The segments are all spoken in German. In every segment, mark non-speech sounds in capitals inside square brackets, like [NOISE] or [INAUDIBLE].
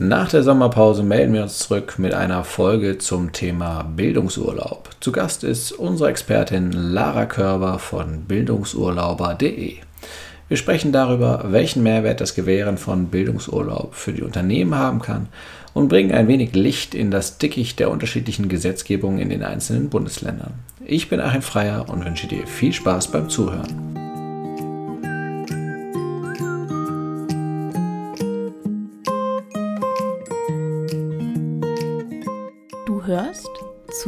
Nach der Sommerpause melden wir uns zurück mit einer Folge zum Thema Bildungsurlaub. Zu Gast ist unsere Expertin Lara Körber von bildungsurlauber.de. Wir sprechen darüber, welchen Mehrwert das Gewähren von Bildungsurlaub für die Unternehmen haben kann und bringen ein wenig Licht in das Dickicht der unterschiedlichen Gesetzgebungen in den einzelnen Bundesländern. Ich bin Achim Freier und wünsche dir viel Spaß beim Zuhören.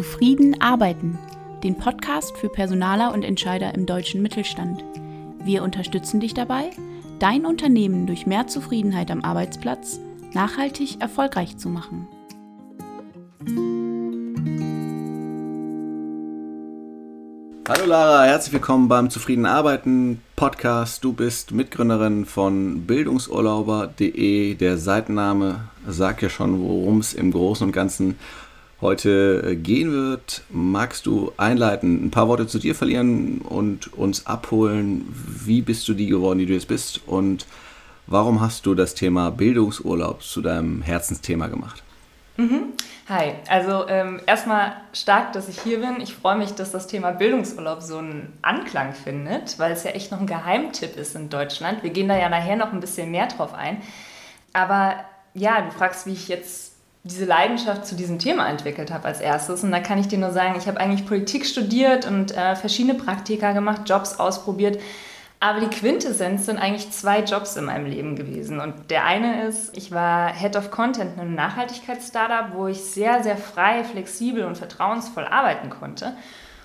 Zufrieden arbeiten, den Podcast für Personaler und Entscheider im deutschen Mittelstand. Wir unterstützen dich dabei, dein Unternehmen durch mehr Zufriedenheit am Arbeitsplatz nachhaltig erfolgreich zu machen. Hallo Lara, herzlich willkommen beim Zufrieden Arbeiten Podcast. Du bist Mitgründerin von bildungsurlauber.de. Der Seitenname sagt ja schon, worum es im Großen und Ganzen heute äh, gehen wird. Magst du einleiten, ein paar Worte zu dir verlieren und uns abholen? Wie bist du die geworden, die du jetzt bist? Und warum hast du das Thema Bildungsurlaub zu deinem Herzensthema gemacht? Mhm. Hi, also ähm, erstmal stark, dass ich hier bin. Ich freue mich, dass das Thema Bildungsurlaub so einen Anklang findet, weil es ja echt noch ein Geheimtipp ist in Deutschland. Wir gehen da ja nachher noch ein bisschen mehr drauf ein. Aber ja, du fragst, wie ich jetzt diese Leidenschaft zu diesem Thema entwickelt habe als erstes. Und da kann ich dir nur sagen, ich habe eigentlich Politik studiert und äh, verschiedene Praktika gemacht, Jobs ausprobiert. Aber die Quintessenz sind eigentlich zwei Jobs in meinem Leben gewesen. Und der eine ist, ich war Head of Content in einem Nachhaltigkeitsstartup, wo ich sehr, sehr frei, flexibel und vertrauensvoll arbeiten konnte.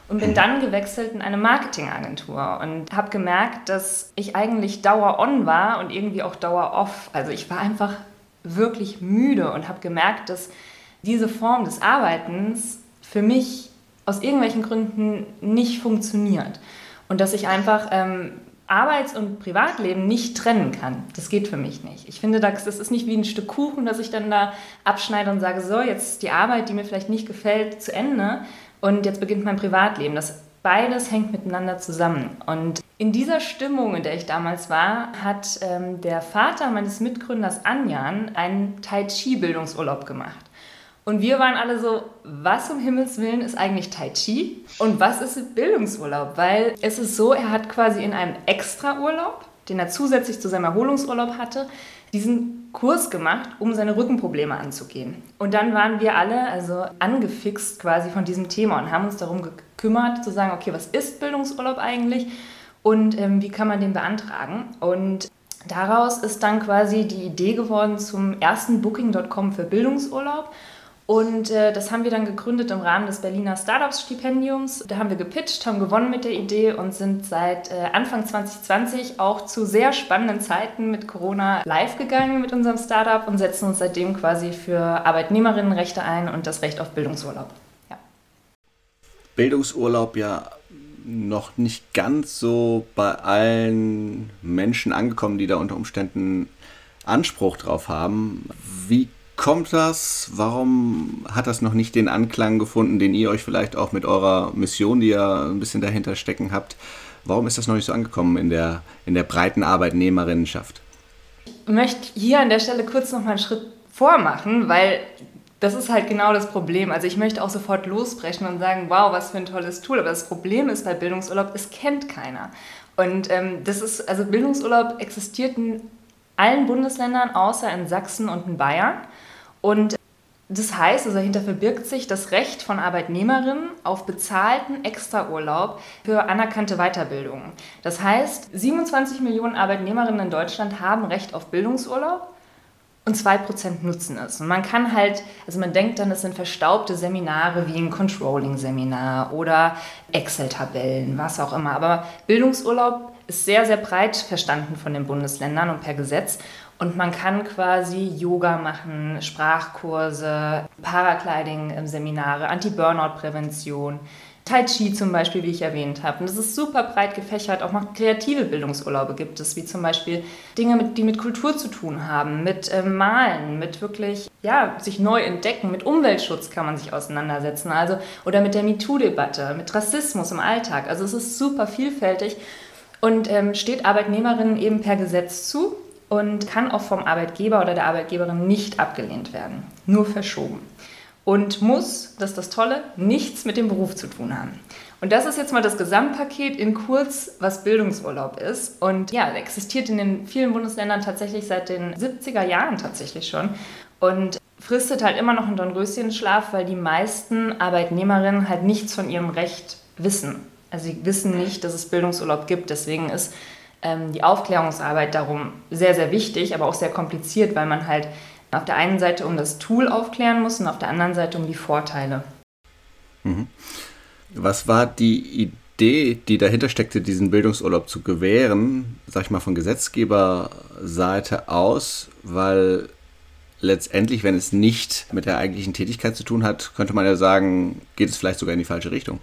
Und bin dann gewechselt in eine Marketingagentur und habe gemerkt, dass ich eigentlich Dauer on war und irgendwie auch Dauer off. Also ich war einfach wirklich müde und habe gemerkt, dass diese Form des Arbeitens für mich aus irgendwelchen Gründen nicht funktioniert. Und dass ich einfach ähm, Arbeits- und Privatleben nicht trennen kann. Das geht für mich nicht. Ich finde, das ist nicht wie ein Stück Kuchen, das ich dann da abschneide und sage, so, jetzt ist die Arbeit, die mir vielleicht nicht gefällt, zu Ende und jetzt beginnt mein Privatleben. Das beides hängt miteinander zusammen. Und in dieser Stimmung, in der ich damals war, hat ähm, der Vater meines Mitgründers Anjan einen Tai Chi-Bildungsurlaub gemacht. Und wir waren alle so, was um Himmels Willen ist eigentlich Tai Chi und was ist Bildungsurlaub? Weil es ist so, er hat quasi in einem Extraurlaub, den er zusätzlich zu seinem Erholungsurlaub hatte, diesen Kurs gemacht, um seine Rückenprobleme anzugehen. Und dann waren wir alle also angefixt quasi von diesem Thema und haben uns darum gekümmert, zu sagen, okay, was ist Bildungsurlaub eigentlich und ähm, wie kann man den beantragen? Und daraus ist dann quasi die Idee geworden zum ersten Booking.com für Bildungsurlaub. Und äh, das haben wir dann gegründet im Rahmen des Berliner Startups-Stipendiums. Da haben wir gepitcht, haben gewonnen mit der Idee und sind seit äh, Anfang 2020 auch zu sehr spannenden Zeiten mit Corona live gegangen mit unserem Startup und setzen uns seitdem quasi für Arbeitnehmerinnenrechte ein und das Recht auf Bildungsurlaub. Ja. Bildungsurlaub ja noch nicht ganz so bei allen Menschen angekommen, die da unter Umständen Anspruch drauf haben. Wie kommt das? Warum hat das noch nicht den Anklang gefunden, den ihr euch vielleicht auch mit eurer Mission, die ihr ein bisschen dahinter stecken habt, warum ist das noch nicht so angekommen in der, in der breiten Arbeitnehmerinnenschaft? Ich möchte hier an der Stelle kurz noch mal einen Schritt vormachen, weil das ist halt genau das Problem. Also ich möchte auch sofort losbrechen und sagen, wow, was für ein tolles Tool. Aber das Problem ist bei Bildungsurlaub, es kennt keiner. Und ähm, das ist, also Bildungsurlaub existiert allen Bundesländern außer in Sachsen und in Bayern. Und das heißt, also dahinter verbirgt sich das Recht von Arbeitnehmerinnen auf bezahlten Extraurlaub für anerkannte Weiterbildung. Das heißt, 27 Millionen Arbeitnehmerinnen in Deutschland haben Recht auf Bildungsurlaub und 2% nutzen es. Und man kann halt, also man denkt dann, es sind verstaubte Seminare wie ein Controlling-Seminar oder Excel-Tabellen, was auch immer. Aber Bildungsurlaub ist sehr, sehr breit verstanden von den Bundesländern und per Gesetz. Und man kann quasi Yoga machen, Sprachkurse, Paragliding-Seminare, Anti-Burnout-Prävention, Tai Chi zum Beispiel, wie ich erwähnt habe. Und das ist super breit gefächert. Auch noch kreative Bildungsurlaube gibt es, wie zum Beispiel Dinge, die mit Kultur zu tun haben, mit äh, Malen, mit wirklich, ja, sich neu entdecken, mit Umweltschutz kann man sich auseinandersetzen. Also, oder mit der MeToo-Debatte, mit Rassismus im Alltag. Also es ist super vielfältig und ähm, steht Arbeitnehmerinnen eben per Gesetz zu. und kann auch vom Arbeitgeber oder der Arbeitgeberin nicht abgelehnt werden, nur verschoben. Und muss, das ist das Tolle, nichts mit dem Beruf zu tun haben. Und das ist jetzt mal das Gesamtpaket in kurz, was Bildungsurlaub ist. Und ja, existiert in den vielen Bundesländern tatsächlich seit den 70er Jahren tatsächlich schon. Und fristet halt immer noch einen Dornröschenschlaf, weil die meisten Arbeitnehmerinnen halt nichts von ihrem Recht wissen. Also sie wissen nicht, dass es Bildungsurlaub gibt. Deswegen ist ähm, die Aufklärungsarbeit darum sehr, sehr wichtig, aber auch sehr kompliziert, weil man halt auf der einen Seite um das Tool aufklären muss und auf der anderen Seite um die Vorteile. Mhm. Was war die Idee, die dahinter steckte, diesen Bildungsurlaub zu gewähren, sag ich mal von Gesetzgeberseite aus, weil letztendlich, wenn es nicht mit der eigentlichen Tätigkeit zu tun hat, könnte man ja sagen, geht es vielleicht sogar in die falsche Richtung.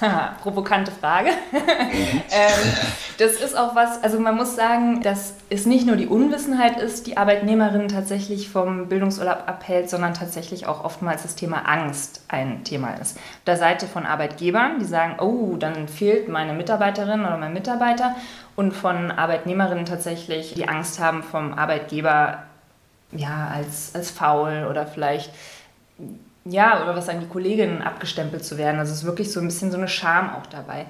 [LAUGHS] Provokante Frage. [LAUGHS] ähm, das ist auch was, also man muss sagen, dass es nicht nur die Unwissenheit ist, die Arbeitnehmerinnen tatsächlich vom Bildungsurlaub abhält, sondern tatsächlich auch oftmals das Thema Angst ein Thema ist. Auf der Seite von Arbeitgebern, die sagen, oh, dann fehlt meine Mitarbeiterin oder mein Mitarbeiter und von Arbeitnehmerinnen tatsächlich, die Angst haben vom Arbeitgeber ja, als, als faul oder vielleicht ja, oder was an die Kolleginnen abgestempelt zu werden. Also es ist wirklich so ein bisschen so eine Scham auch dabei.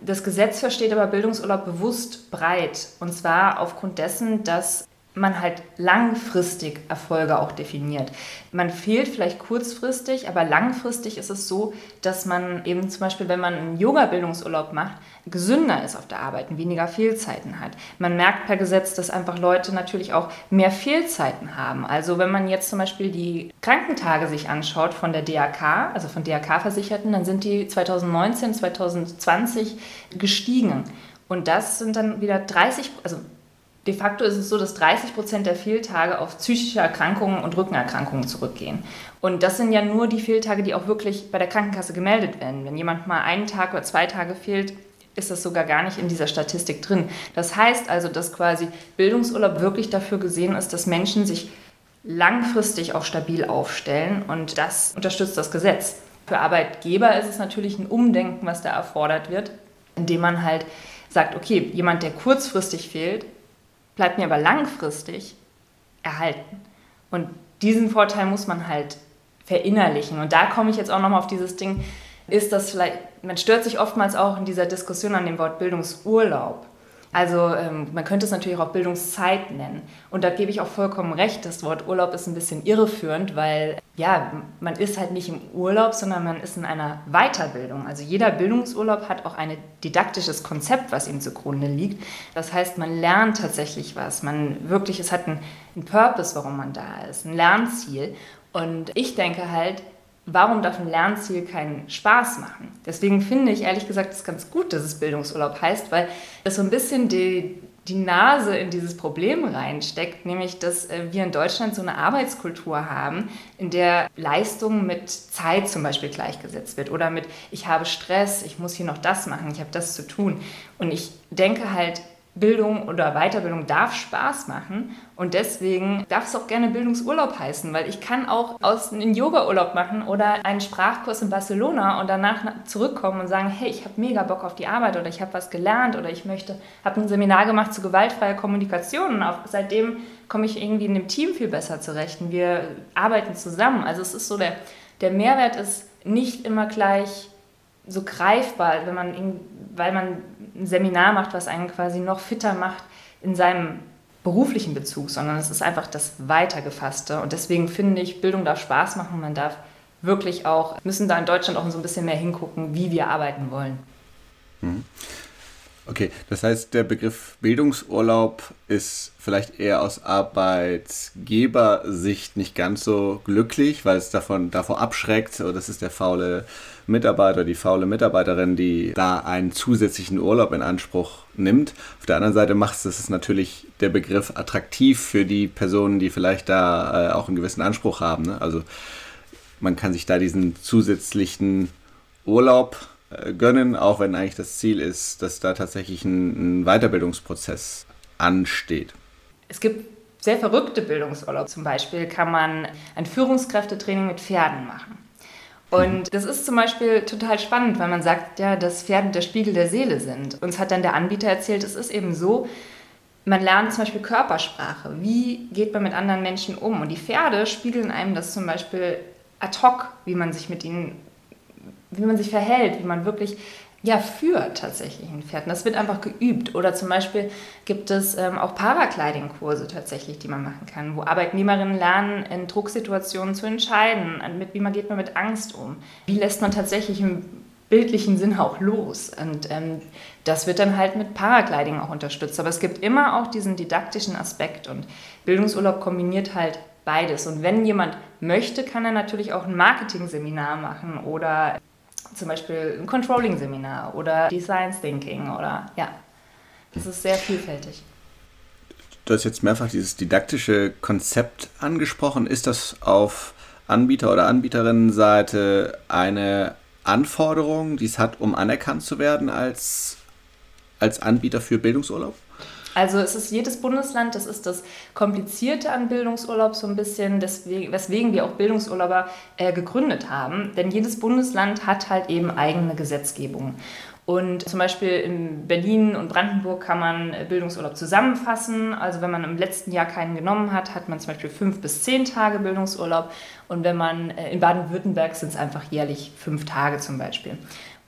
Das Gesetz versteht aber Bildungsurlaub bewusst breit. Und zwar aufgrund dessen, dass man halt langfristig Erfolge auch definiert. Man fehlt vielleicht kurzfristig, aber langfristig ist es so, dass man eben zum Beispiel, wenn man einen Yoga-Bildungsurlaub macht, gesünder ist auf der Arbeit und weniger Fehlzeiten hat. Man merkt per Gesetz, dass einfach Leute natürlich auch mehr Fehlzeiten haben. Also wenn man jetzt zum Beispiel die Krankentage sich anschaut von der DAK, also von DAK-Versicherten, dann sind die 2019, 2020 gestiegen. Und das sind dann wieder 30, also De facto ist es so, dass 30 Prozent der Fehltage auf psychische Erkrankungen und Rückenerkrankungen zurückgehen. Und das sind ja nur die Fehltage, die auch wirklich bei der Krankenkasse gemeldet werden. Wenn jemand mal einen Tag oder zwei Tage fehlt, ist das sogar gar nicht in dieser Statistik drin. Das heißt also, dass quasi Bildungsurlaub wirklich dafür gesehen ist, dass Menschen sich langfristig auch stabil aufstellen und das unterstützt das Gesetz. Für Arbeitgeber ist es natürlich ein Umdenken, was da erfordert wird, indem man halt sagt, okay, jemand, der kurzfristig fehlt, bleibt mir aber langfristig erhalten. Und diesen Vorteil muss man halt verinnerlichen. Und da komme ich jetzt auch nochmal auf dieses Ding, ist das vielleicht, man stört sich oftmals auch in dieser Diskussion an dem Wort Bildungsurlaub. Also ähm, man könnte es natürlich auch Bildungszeit nennen. Und da gebe ich auch vollkommen recht, das Wort Urlaub ist ein bisschen irreführend, weil ja, man ist halt nicht im Urlaub, sondern man ist in einer Weiterbildung. Also jeder Bildungsurlaub hat auch ein didaktisches Konzept, was ihm zugrunde liegt. Das heißt, man lernt tatsächlich was. Man wirklich, es hat einen, einen Purpose, warum man da ist, ein Lernziel. Und ich denke halt, warum darf ein Lernziel keinen Spaß machen? Deswegen finde ich ehrlich gesagt es ganz gut, dass es Bildungsurlaub heißt, weil es so ein bisschen die, die Nase in dieses Problem reinsteckt, nämlich dass äh, wir in Deutschland so eine Arbeitskultur haben, in der Leistung mit Zeit zum Beispiel gleichgesetzt wird oder mit ich habe Stress, ich muss hier noch das machen, ich habe das zu tun. Und ich denke halt, Bildung oder Weiterbildung darf Spaß machen und deswegen darf es auch gerne Bildungsurlaub heißen, weil ich kann auch aus einen Yoga-Urlaub machen oder einen Sprachkurs in Barcelona und danach zurückkommen und sagen, hey, ich habe mega Bock auf die Arbeit oder ich habe was gelernt oder ich möchte, habe ein Seminar gemacht zu gewaltfreier Kommunikation und auch seitdem komme ich irgendwie in dem Team viel besser zurecht und wir arbeiten zusammen. Also es ist so, der, der Mehrwert ist nicht immer gleich so greifbar, wenn man, weil man ein Seminar macht, was einen quasi noch fitter macht in seinem beruflichen Bezug, sondern es ist einfach das Weitergefasste. Und deswegen finde ich, Bildung darf Spaß machen. Man darf wirklich auch, müssen da in Deutschland auch so ein bisschen mehr hingucken, wie wir arbeiten wollen. Mhm. Okay, das heißt, der Begriff Bildungsurlaub ist vielleicht eher aus Arbeitgebersicht nicht ganz so glücklich, weil es davon davor abschreckt, oder das ist der faule Mitarbeiter, die faule Mitarbeiterin, die da einen zusätzlichen Urlaub in Anspruch nimmt. Auf der anderen Seite macht es natürlich der Begriff attraktiv für die Personen, die vielleicht da äh, auch einen gewissen Anspruch haben. Ne? Also man kann sich da diesen zusätzlichen Urlaub äh, gönnen, auch wenn eigentlich das Ziel ist, dass da tatsächlich ein, ein Weiterbildungsprozess ansteht. Es gibt sehr verrückte Bildungsurlaub. Zum Beispiel kann man ein Führungskräftetraining mit Pferden machen. Und mhm. das ist zum Beispiel total spannend, weil man sagt ja, dass Pferde der Spiegel der Seele sind. Uns hat dann der Anbieter erzählt, es ist eben so, Man lernt zum Beispiel Körpersprache. Wie geht man mit anderen Menschen um? Und die Pferde spiegeln einem das zum Beispiel ad hoc, wie man sich mit ihnen, wie man sich verhält, wie man wirklich ja, für tatsächlich ein Pferd. Das wird einfach geübt. Oder zum Beispiel gibt es ähm, auch Paragliding-Kurse tatsächlich, die man machen kann, wo Arbeitnehmerinnen lernen, in Drucksituationen zu entscheiden, mit, wie man geht man mit Angst um. Wie lässt man tatsächlich im bildlichen Sinne auch los. Und ähm, das wird dann halt mit Paragliding auch unterstützt. Aber es gibt immer auch diesen didaktischen Aspekt und Bildungsurlaub kombiniert halt beides. Und wenn jemand möchte, kann er natürlich auch ein Marketing-Seminar machen oder zum Beispiel ein Controlling-Seminar oder Design Thinking oder ja, das ist sehr vielfältig. Du hast jetzt mehrfach dieses didaktische Konzept angesprochen. Ist das auf Anbieter- oder Anbieterinnenseite eine Anforderung, die es hat, um anerkannt zu werden als, als Anbieter für Bildungsurlaub? Also es ist jedes Bundesland, das ist das Komplizierte an Bildungsurlaub so ein bisschen, deswegen, weswegen wir auch Bildungsurlauber äh, gegründet haben. Denn jedes Bundesland hat halt eben eigene Gesetzgebung. Und zum Beispiel in Berlin und Brandenburg kann man äh, Bildungsurlaub zusammenfassen. Also wenn man im letzten Jahr keinen genommen hat, hat man zum Beispiel fünf bis zehn Tage Bildungsurlaub. Und wenn man äh, in Baden-Württemberg sind es einfach jährlich fünf Tage zum Beispiel.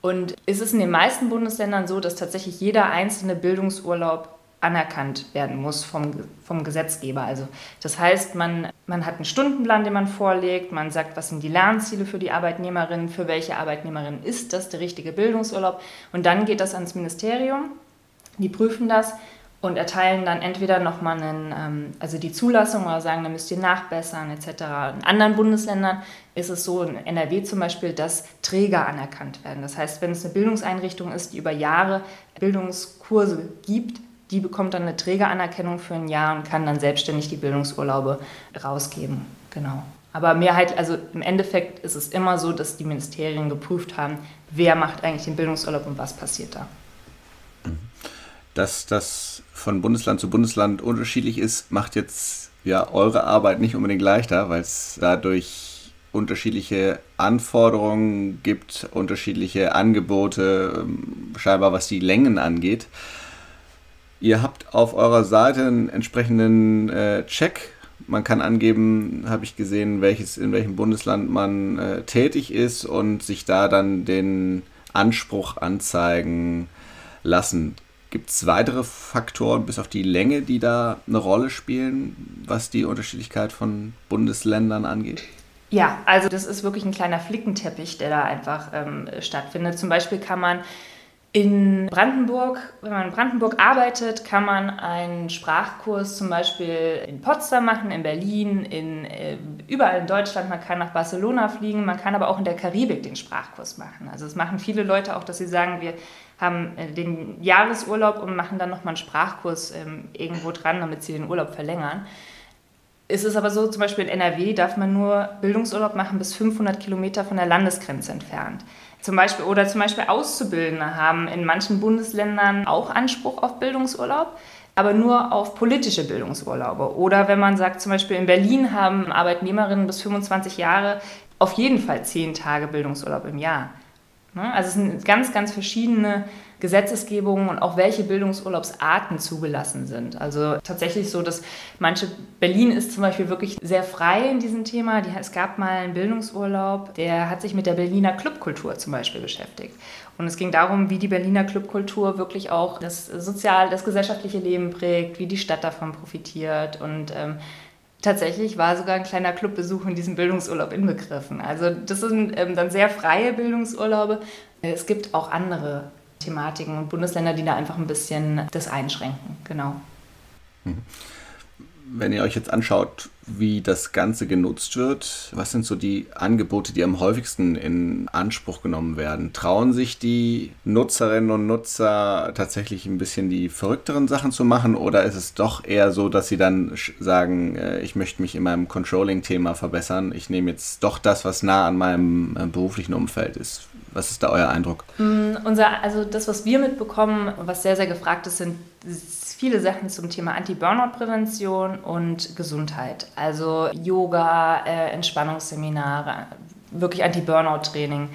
Und es ist in den meisten Bundesländern so, dass tatsächlich jeder einzelne Bildungsurlaub anerkannt werden muss vom, vom Gesetzgeber. Also das heißt, man, man hat einen Stundenplan, den man vorlegt, man sagt, was sind die Lernziele für die Arbeitnehmerin, für welche Arbeitnehmerin ist das der richtige Bildungsurlaub und dann geht das ans Ministerium, die prüfen das und erteilen dann entweder nochmal einen, ähm, also die Zulassung oder sagen, da müsst ihr nachbessern etc. In anderen Bundesländern ist es so, in NRW zum Beispiel, dass Träger anerkannt werden. Das heißt, wenn es eine Bildungseinrichtung ist, die über Jahre Bildungskurse gibt, die bekommt dann eine Trägeranerkennung für ein Jahr und kann dann selbstständig die Bildungsurlaube rausgeben. Genau. Aber Mehrheit, also im Endeffekt ist es immer so, dass die Ministerien geprüft haben, wer macht eigentlich den Bildungsurlaub und was passiert da. Dass das von Bundesland zu Bundesland unterschiedlich ist, macht jetzt ja eure Arbeit nicht unbedingt leichter, weil es dadurch unterschiedliche Anforderungen gibt, unterschiedliche Angebote, ähm, scheinbar was die Längen angeht. Ihr habt auf eurer Seite einen entsprechenden äh, Check. Man kann angeben, habe ich gesehen, welches, in welchem Bundesland man äh, tätig ist und sich da dann den Anspruch anzeigen lassen. Gibt es weitere Faktoren, bis auf die Länge, die da eine Rolle spielen, was die Unterschiedlichkeit von Bundesländern angeht? Ja, also das ist wirklich ein kleiner Flickenteppich, der da einfach ähm, stattfindet. Zum Beispiel kann man in Brandenburg, wenn man in Brandenburg arbeitet, kann man einen Sprachkurs zum Beispiel in Potsdam machen, in Berlin, in, äh, überall in Deutschland. Man kann nach Barcelona fliegen, man kann aber auch in der Karibik den Sprachkurs machen. Also es machen viele Leute auch, dass sie sagen, wir haben äh, den Jahresurlaub und machen dann nochmal einen Sprachkurs ähm, irgendwo dran, damit sie den Urlaub verlängern. Es ist aber so, zum Beispiel in NRW darf man nur Bildungsurlaub machen bis 500 Kilometer von der Landesgrenze entfernt. Zum Beispiel, oder zum Beispiel Auszubildende haben in manchen Bundesländern auch Anspruch auf Bildungsurlaub, aber nur auf politische Bildungsurlaube. Oder wenn man sagt, zum Beispiel in Berlin haben Arbeitnehmerinnen bis 25 Jahre auf jeden Fall zehn Tage Bildungsurlaub im Jahr. Ne? Also es sind ganz, ganz verschiedene Gesetzesgebungen und auch welche Bildungsurlaubsarten zugelassen sind. Also tatsächlich so, dass manche, Berlin ist zum Beispiel wirklich sehr frei in diesem Thema. es gab mal einen Bildungsurlaub, der hat sich mit der Berliner Clubkultur zum Beispiel beschäftigt. Und es ging darum, wie die Berliner Clubkultur wirklich auch das sozial, das gesellschaftliche Leben prägt, wie die Stadt davon profitiert und ähm, Tatsächlich war sogar ein kleiner Clubbesuch in diesem Bildungsurlaub inbegriffen. Also das sind ähm, dann sehr freie Bildungsurlaube. Es gibt auch andere Thematiken und Bundesländer, die da einfach ein bisschen das einschränken. Genau. Mhm. Wenn ihr euch jetzt anschaut, wie das Ganze genutzt wird, was sind so die Angebote, die am häufigsten in Anspruch genommen werden? Trauen sich die Nutzerinnen und Nutzer tatsächlich ein bisschen die verrückteren Sachen zu machen oder ist es doch eher so, dass sie dann sagen, äh, ich möchte mich in meinem Controlling-Thema verbessern, ich nehme jetzt doch das, was nah an meinem äh, beruflichen Umfeld ist? Was ist da euer Eindruck? Mm, unser, also das, was wir mitbekommen, was sehr, sehr gefragt ist, sind viele Sachen zum Thema Anti-Burnout-Prävention und Gesundheit. Also Yoga, äh, Entspannungsseminare, wirklich Anti-Burnout-Training.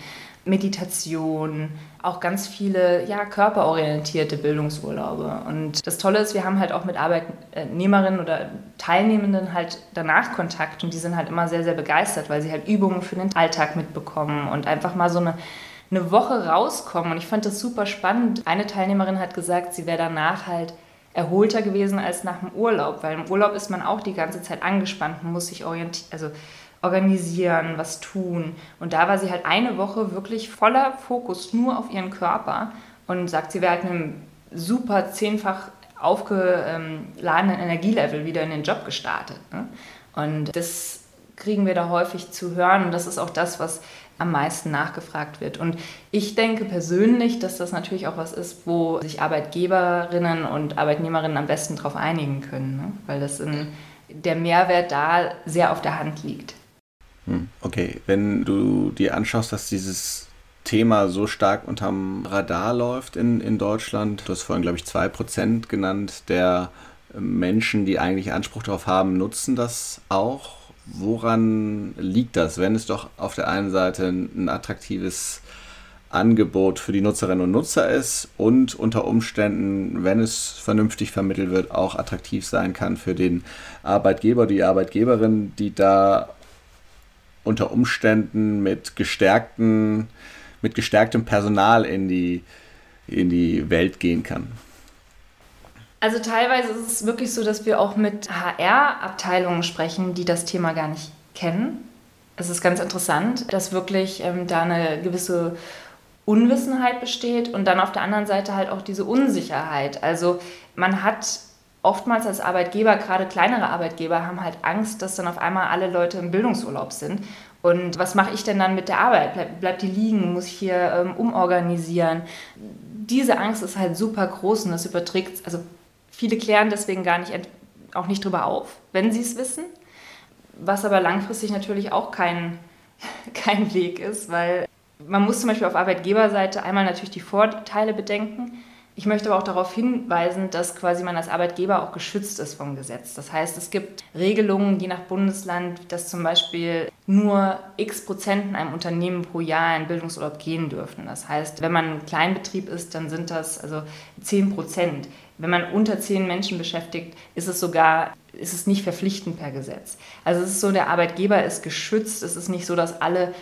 Meditation, auch ganz viele ja, körperorientierte Bildungsurlaube. Und das Tolle ist, wir haben halt auch mit Arbeitnehmerinnen oder Teilnehmenden halt danach Kontakt und die sind halt immer sehr, sehr begeistert, weil sie halt Übungen für den Alltag mitbekommen und einfach mal so eine, eine Woche rauskommen. Und ich fand das super spannend. Eine Teilnehmerin hat gesagt, sie wäre danach halt erholter gewesen als nach dem Urlaub, weil im Urlaub ist man auch die ganze Zeit angespannt, man muss sich orientieren, also organisieren, was tun. Und da war sie halt eine Woche wirklich voller Fokus nur auf ihren Körper und sagt, sie wäre halt mit einem super zehnfach aufgeladenen Energielevel wieder in den Job gestartet. Ne? Und das kriegen wir da häufig zu hören und das ist auch das, was am meisten nachgefragt wird. Und ich denke persönlich, dass das natürlich auch was ist, wo sich Arbeitgeberinnen und Arbeitnehmerinnen am besten darauf einigen können, ne? weil das in, der Mehrwert da sehr auf der Hand liegt. Hm, okay, wenn du dir anschaust, dass dieses Thema so stark unterm Radar läuft in, in Deutschland, du hast vorhin, glaube ich, 2% genannt, der Menschen, die eigentlich Anspruch darauf haben, nutzen das auch. Woran liegt das, wenn es doch auf der einen Seite ein attraktives Angebot für die Nutzerinnen und Nutzer ist und unter Umständen, wenn es vernünftig vermittelt wird, auch attraktiv sein kann für den Arbeitgeber, die Arbeitgeberin, die da unter Umständen mit gestärkten, mit gestärktem Personal in die, in die Welt gehen kann. Also teilweise ist es wirklich so, dass wir auch mit HR-Abteilungen sprechen, die das Thema gar nicht kennen. Es ist ganz interessant, dass wirklich ähm, da eine gewisse Unwissenheit besteht und dann auf der anderen Seite halt auch diese Unsicherheit. Also man hat oftmals als Arbeitgeber, gerade kleinere Arbeitgeber, haben halt Angst, dass dann auf einmal alle Leute im Bildungsurlaub sind. Und was mache ich denn dann mit der Arbeit? Bleib, bleibt die liegen? Muss ich hier ähm, umorganisieren? Diese Angst ist halt super groß und das überträgt, also viele klären deswegen gar nicht, auch nicht drüber auf, wenn sie es wissen. Was aber langfristig natürlich auch kein, [LAUGHS] kein Weg ist, weil man muss zum Beispiel auf Arbeitgeberseite einmal natürlich die Vorteile bedenken. Ich möchte aber auch darauf hinweisen, dass quasi man als Arbeitgeber auch geschützt ist vom Gesetz. Das heißt, es gibt Regelungen je nach Bundesland, dass zum Beispiel nur x Prozent in einem Unternehmen pro Jahr in Bildungsurlaub gehen dürfen. Das heißt, wenn man ein Kleinbetrieb ist, dann sind das also 10 Prozent. Wenn man unter 10 Menschen beschäftigt, ist es sogar ist es nicht verpflichtend per Gesetz. Also es ist so, der Arbeitgeber ist geschützt. Es ist nicht so, dass alle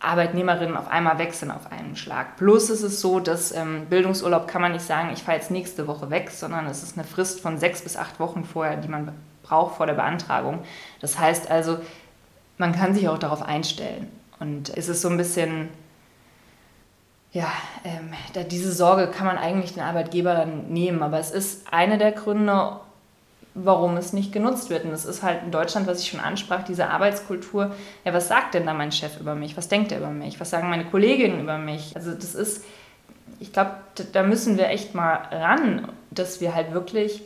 Arbeitnehmerinnen auf einmal wechseln auf einen Schlag. Plus ist es so, dass ähm, Bildungsurlaub kann man nicht sagen, ich fahre jetzt nächste Woche weg, sondern es ist eine Frist von sechs bis acht Wochen vorher, die man braucht vor der Beantragung. Das heißt also, man kann sich auch darauf einstellen. Und es ist so ein bisschen, ja, ähm, diese Sorge kann man eigentlich den Arbeitgeber dann nehmen. Aber es ist einer der Gründe, warum es nicht genutzt wird. Und es ist halt in Deutschland, was ich schon ansprach, diese Arbeitskultur. Ja, was sagt denn da mein Chef über mich? Was denkt er über mich? Was sagen meine Kolleginnen über mich? Also das ist, ich glaube, da müssen wir echt mal ran, dass wir halt wirklich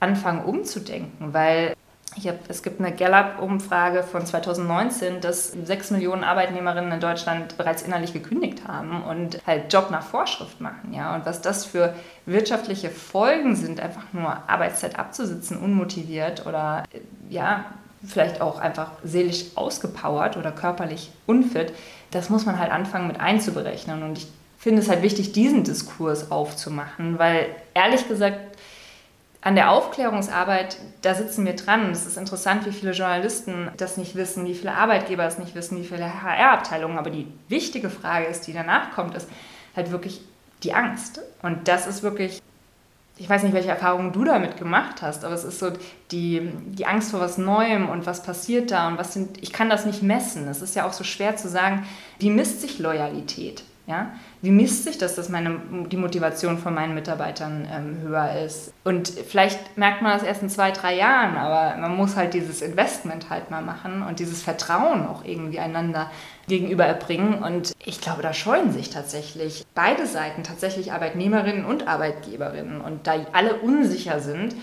anfangen umzudenken, weil hab, es gibt eine Gallup-Umfrage von 2019, dass 6 Millionen Arbeitnehmerinnen in Deutschland bereits innerlich gekündigt haben und halt Job nach Vorschrift machen. Ja? Und was das für wirtschaftliche Folgen sind, einfach nur Arbeitszeit abzusitzen, unmotiviert oder ja, vielleicht auch einfach seelisch ausgepowert oder körperlich unfit, das muss man halt anfangen mit einzuberechnen. Und ich finde es halt wichtig, diesen Diskurs aufzumachen, weil ehrlich gesagt, an der Aufklärungsarbeit, da sitzen wir dran. Es ist interessant, wie viele Journalisten das nicht wissen, wie viele Arbeitgeber es nicht wissen, wie viele HR-Abteilungen. Aber die wichtige Frage ist, die danach kommt, ist halt wirklich die Angst. Und das ist wirklich, ich weiß nicht, welche Erfahrungen du damit gemacht hast, aber es ist so die, die Angst vor was Neuem und was passiert da und was sind, ich kann das nicht messen. Es ist ja auch so schwer zu sagen, wie misst sich Loyalität? Ja? Wie misst sich das, dass meine, die Motivation von meinen Mitarbeitern ähm, höher ist? Und vielleicht merkt man das erst in zwei, drei Jahren, aber man muss halt dieses Investment halt mal machen und dieses Vertrauen auch irgendwie einander gegenüber erbringen. Und ich glaube, da scheuen sich tatsächlich beide Seiten, tatsächlich Arbeitnehmerinnen und Arbeitgeberinnen. Und da alle unsicher sind,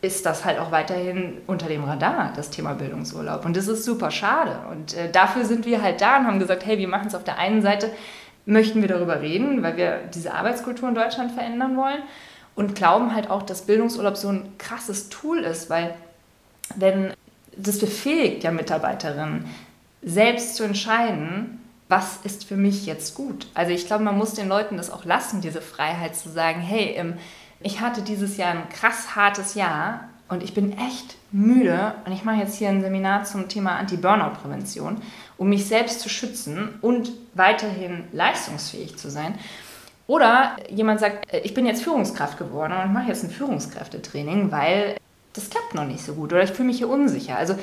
ist das halt auch weiterhin unter dem Radar, das Thema Bildungsurlaub. Und das ist super schade. Und äh, dafür sind wir halt da und haben gesagt, hey, wir machen es auf der einen Seite möchten wir darüber reden, weil wir diese Arbeitskultur in Deutschland verändern wollen und glauben halt auch, dass Bildungsurlaub so ein krasses Tool ist, weil wenn das befähigt ja Mitarbeiterinnen, selbst zu entscheiden, was ist für mich jetzt gut? Also ich glaube, man muss den Leuten das auch lassen, diese Freiheit zu sagen, hey, ähm, ich hatte dieses Jahr ein krass hartes Jahr und ich bin echt müde und ich mache jetzt hier ein Seminar zum Thema Anti-Burnout-Prävention, um mich selbst zu schützen und weiterhin leistungsfähig zu sein. Oder jemand sagt, äh, ich bin jetzt Führungskraft geworden und mache jetzt ein Führungskräftetraining, weil das klappt noch nicht so gut oder ich fühle mich hier unsicher. Also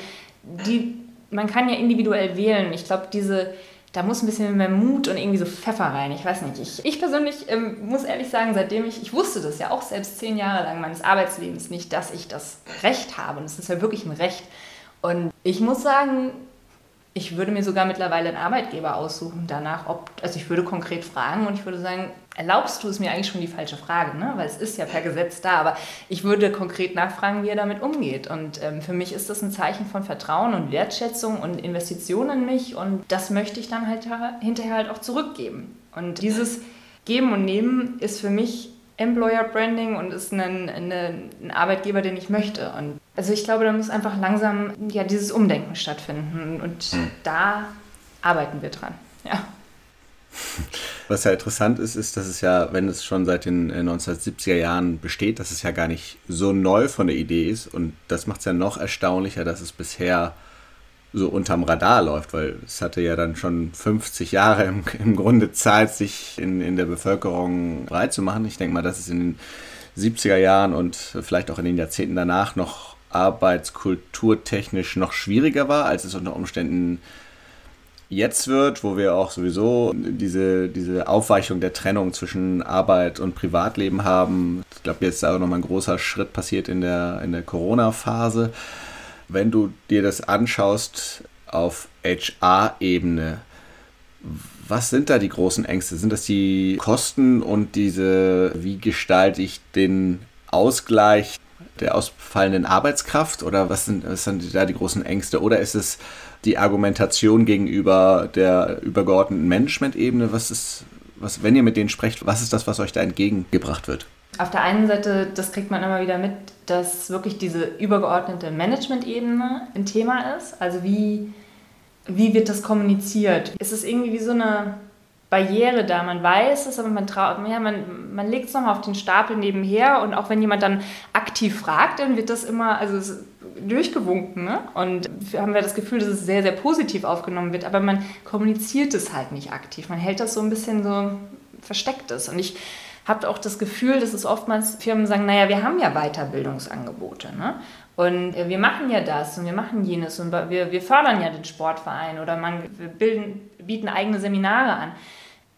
die, man kann ja individuell wählen. Ich glaube, diese da muss ein bisschen mehr Mut und irgendwie so Pfeffer rein. Ich weiß nicht. Ich, ich persönlich ähm, muss ehrlich sagen, seitdem ich, ich wusste das ja auch selbst zehn Jahre lang meines Arbeitslebens nicht, dass ich das Recht habe. Und es ist ja wirklich ein Recht. Und ich muss sagen, ich würde mir sogar mittlerweile einen Arbeitgeber aussuchen danach, ob, also ich würde konkret fragen und ich würde sagen, erlaubst du es mir eigentlich schon die falsche Frage, ne? weil es ist ja per Gesetz da, aber ich würde konkret nachfragen, wie er damit umgeht. Und ähm, für mich ist das ein Zeichen von Vertrauen und Wertschätzung und Investition in mich und das möchte ich dann halt hinterher halt auch zurückgeben. Und dieses Geben und Nehmen ist für mich Employer Branding und ist ein, ein Arbeitgeber, den ich möchte. Und also ich glaube, da muss einfach langsam ja, dieses Umdenken stattfinden und mhm. da arbeiten wir dran. Ja. [LAUGHS] Was ja interessant ist, ist, dass es ja, wenn es schon seit den 1970er äh, Jahren besteht, dass es ja gar nicht so neu von der Idee ist. Und das macht es ja noch erstaunlicher, dass es bisher so unterm Radar läuft, weil es hatte ja dann schon 50 Jahre im, im Grunde Zeit, sich in, in der Bevölkerung breit zu machen. Ich denke mal, dass es in den 70er Jahren und vielleicht auch in den Jahrzehnten danach noch arbeitskulturtechnisch noch schwieriger war, als es unter Umständen jetzt wird, wo wir auch sowieso diese, diese Aufweichung der Trennung zwischen Arbeit und Privatleben haben. Ich glaube, jetzt ist auch nochmal ein großer Schritt passiert in der, in der Corona-Phase. Wenn du dir das anschaust auf HR-Ebene, was sind da die großen Ängste? Sind das die Kosten und diese, wie gestalte ich den Ausgleich der ausfallenden Arbeitskraft oder was sind, was sind da die großen Ängste? Oder ist es die Argumentation gegenüber der übergeordneten Management-Ebene? Was ist, was, wenn ihr mit denen sprecht, was ist das, was euch da entgegengebracht wird? Auf der einen Seite, das kriegt man immer wieder mit, dass wirklich diese übergeordnete Management-Ebene ein Thema ist. Also wie, wie wird das kommuniziert? Ist es irgendwie wie so eine Barriere da. Man weiß es, aber man, traut, ja, man, man legt es nochmal auf den Stapel nebenher und auch wenn jemand dann aktiv fragt, dann wird das immer also durchgewunken. Ne? Und haben wir das Gefühl, dass es sehr, sehr positiv aufgenommen wird, aber man kommuniziert es halt nicht aktiv. Man hält das so ein bisschen so verstecktes. Und ich habe auch das Gefühl, dass es oftmals Firmen sagen, naja, wir haben ja Weiterbildungsangebote. Ne? Und äh, wir machen ja das und wir machen jenes und wir, wir fördern ja den Sportverein oder man, wir bilden, bieten eigene Seminare an.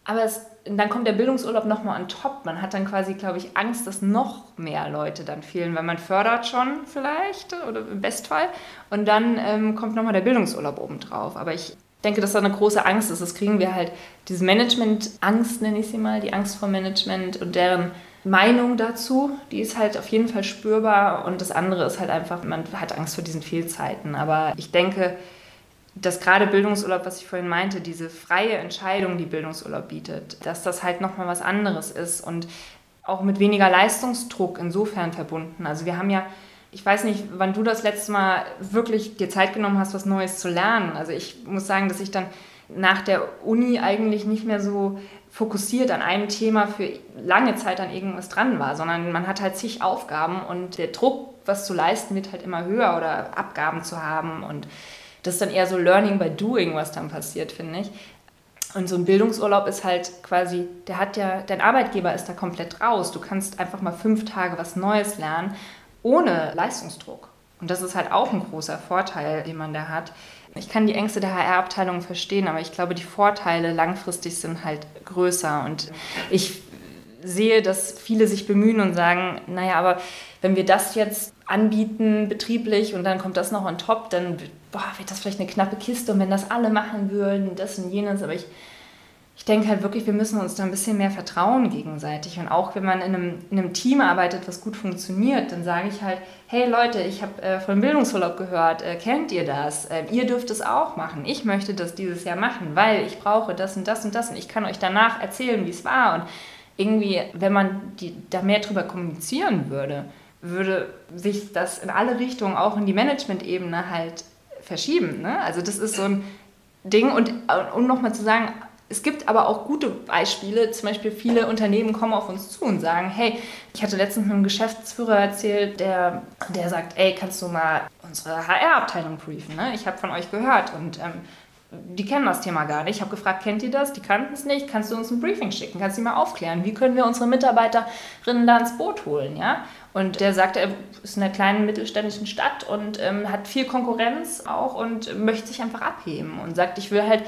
Aber es, dann kommt der Bildungsurlaub nochmal on top. Man hat dann quasi, glaube ich, Angst, dass noch mehr Leute dann fehlen, weil man fördert schon vielleicht oder im Bestfall. Und dann ähm, kommt nochmal der Bildungsurlaub obendrauf. Aber ich denke, dass da eine große Angst ist. Das kriegen wir halt, diese Management-Angst, nenne ich sie mal, die Angst vor Management und deren Meinung dazu, die ist halt auf jeden Fall spürbar und das andere ist halt einfach, man hat Angst vor diesen Fehlzeiten. Aber ich denke, dass gerade Bildungsurlaub, was ich vorhin meinte, diese freie Entscheidung, die Bildungsurlaub bietet, dass das halt nochmal was anderes ist und auch mit weniger Leistungsdruck insofern verbunden. Also wir haben ja, ich weiß nicht, wann du das letzte Mal wirklich dir Zeit genommen hast, was Neues zu lernen. Also ich muss sagen, dass ich dann nach der Uni eigentlich nicht mehr so fokussiert an einem Thema für lange Zeit an irgendwas dran war, sondern man hat halt zig Aufgaben und der Druck, was zu leisten, wird halt immer höher oder Abgaben zu haben und das ist dann eher so Learning by Doing, was dann passiert, finde ich. Und so ein Bildungsurlaub ist halt quasi, der hat ja, dein Arbeitgeber ist da komplett raus. Du kannst einfach mal fünf Tage was Neues lernen, ohne Leistungsdruck. Und das ist halt auch ein großer Vorteil, den man da hat. Ich kann die Ängste der HR-Abteilung verstehen, aber ich glaube, die Vorteile langfristig sind halt größer. Und ich sehe, dass viele sich bemühen und sagen, naja, aber wenn wir das jetzt anbieten betrieblich und dann kommt das noch on top, dann boah, wird das vielleicht eine knappe Kiste und wenn das alle machen würden, das und jenes, aber ich ich denke halt wirklich, wir müssen uns da ein bisschen mehr vertrauen gegenseitig. Und auch wenn man in einem, in einem Team arbeitet, was gut funktioniert, dann sage ich halt, hey Leute, ich habe äh, von Bildungsurlaub gehört, äh, kennt ihr das? Äh, ihr dürft es auch machen. Ich möchte das dieses Jahr machen, weil ich brauche das und das und das und ich kann euch danach erzählen, wie es war. Und irgendwie, wenn man die, da mehr drüber kommunizieren würde, würde sich das in alle Richtungen, auch in die Management-Ebene halt verschieben. Ne? Also das ist so ein Ding. Und um nochmal zu sagen, es gibt aber auch gute Beispiele. Zum Beispiel viele Unternehmen kommen auf uns zu und sagen, hey, ich hatte letztens mit einem Geschäftsführer erzählt, der, der sagt, ey, kannst du mal unsere HR-Abteilung briefen? Ne? Ich habe von euch gehört und ähm, die kennen das Thema gar nicht. Ich habe gefragt, kennt ihr das? Die kannten es nicht. Kannst du uns ein Briefing schicken? Kannst du mal aufklären? Wie können wir unsere Mitarbeiterinnen da ins Boot holen? Ja? Und der sagte, er ist in einer kleinen mittelständischen Stadt und ähm, hat viel Konkurrenz auch und möchte sich einfach abheben und sagt, ich will halt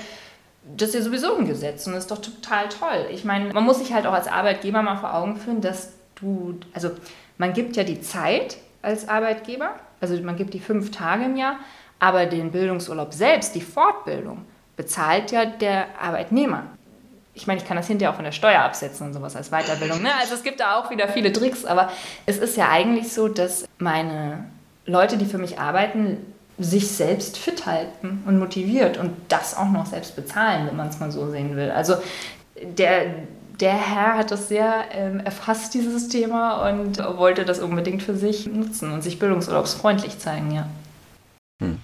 das ist ja sowieso ein Gesetz und das ist doch total toll. Ich meine, man muss sich halt auch als Arbeitgeber mal vor Augen führen, dass du, also man gibt ja die Zeit als Arbeitgeber, also man gibt die fünf Tage im Jahr, aber den Bildungsurlaub selbst, die Fortbildung, bezahlt ja der Arbeitnehmer. Ich meine, ich kann das hinterher auch von der Steuer absetzen und sowas als Weiterbildung. Ne? Also es gibt da auch wieder viele Tricks, aber es ist ja eigentlich so, dass meine Leute, die für mich arbeiten, sich selbst fit halten und motiviert und das auch noch selbst bezahlen, wenn man es mal so sehen will. Also der, der Herr hat das sehr ähm, erfasst, dieses Thema, und wollte das unbedingt für sich nutzen und sich bildungsurlaubsfreundlich zeigen, ja. Hm.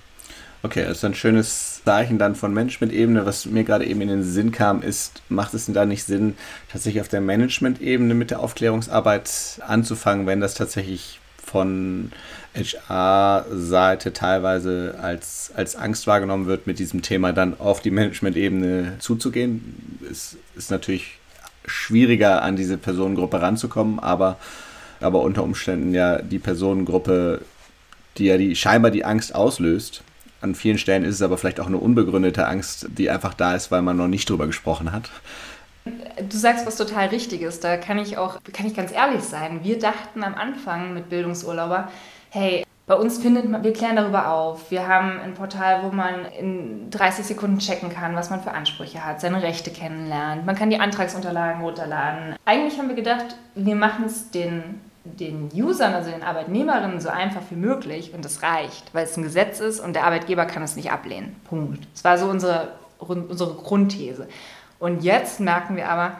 Okay, das ist ein schönes Zeichen dann von Management-Ebene. Was mir gerade eben in den Sinn kam, ist, macht es denn da nicht Sinn, tatsächlich auf der Management-Ebene mit der Aufklärungsarbeit anzufangen, wenn das tatsächlich von HR-Seite teilweise als, als Angst wahrgenommen wird, mit diesem Thema dann auf die Management-Ebene zuzugehen. Es ist natürlich schwieriger, an diese Personengruppe ranzukommen, aber, aber unter Umständen ja die Personengruppe, die ja die, scheinbar die Angst auslöst. An vielen Stellen ist es aber vielleicht auch eine unbegründete Angst, die einfach da ist, weil man noch nicht drüber gesprochen hat. Du sagst was total Richtiges. Da kann ich auch, kann ich ganz ehrlich sein. Wir dachten am Anfang mit Bildungsurlauber, hey, bei uns findet man, wir klären darüber auf. Wir haben ein Portal, wo man in 30 Sekunden checken kann, was man für Ansprüche hat, seine Rechte kennenlernt. Man kann die Antragsunterlagen runterladen. Eigentlich haben wir gedacht, wir machen es den, den Usern, also den Arbeitnehmerinnen, so einfach wie möglich und das reicht, weil es ein Gesetz ist und der Arbeitgeber kann es nicht ablehnen. Punkt. Das war so unsere, unsere Grundthese. Und jetzt merken wir aber,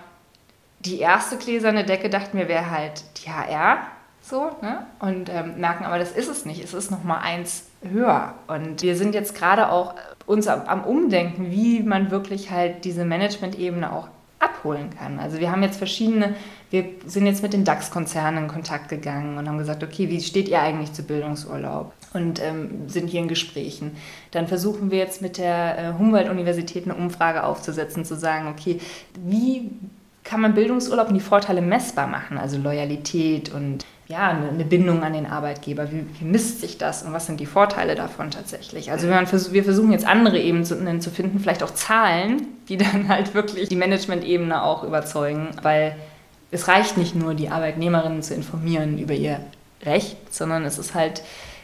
die erste gläserne Decke dachten wir wäre halt die HR so, ne? Und ähm, merken aber, das ist es nicht. Es ist noch mal eins höher. Und wir sind jetzt gerade auch uns am, am Umdenken, wie man wirklich halt diese Management-Ebene auch abholen kann. Also wir haben jetzt verschiedene, wir sind jetzt mit den DAX-Konzernen in Kontakt gegangen und haben gesagt, okay, wie steht ihr eigentlich zu Bildungsurlaub? Und ähm, sind hier in Gesprächen. Dann versuchen wir jetzt mit der äh, Humboldt-Universität eine Umfrage aufzusetzen, zu sagen, okay, wie kann man Bildungsurlaub und die Vorteile messbar machen, also Loyalität und ja, eine Bindung an den Arbeitgeber. Wie, wie, misst sich das und was sind die Vorteile davon tatsächlich? Also wir, wir versuchen jetzt andere Ebenen zu finden, vielleicht auch Zahlen, die dann halt wirklich die Management-Ebene auch überzeugen, weil es reicht nicht nur, die Arbeitnehmerinnen zu informieren über ihr Recht, sondern es ist halt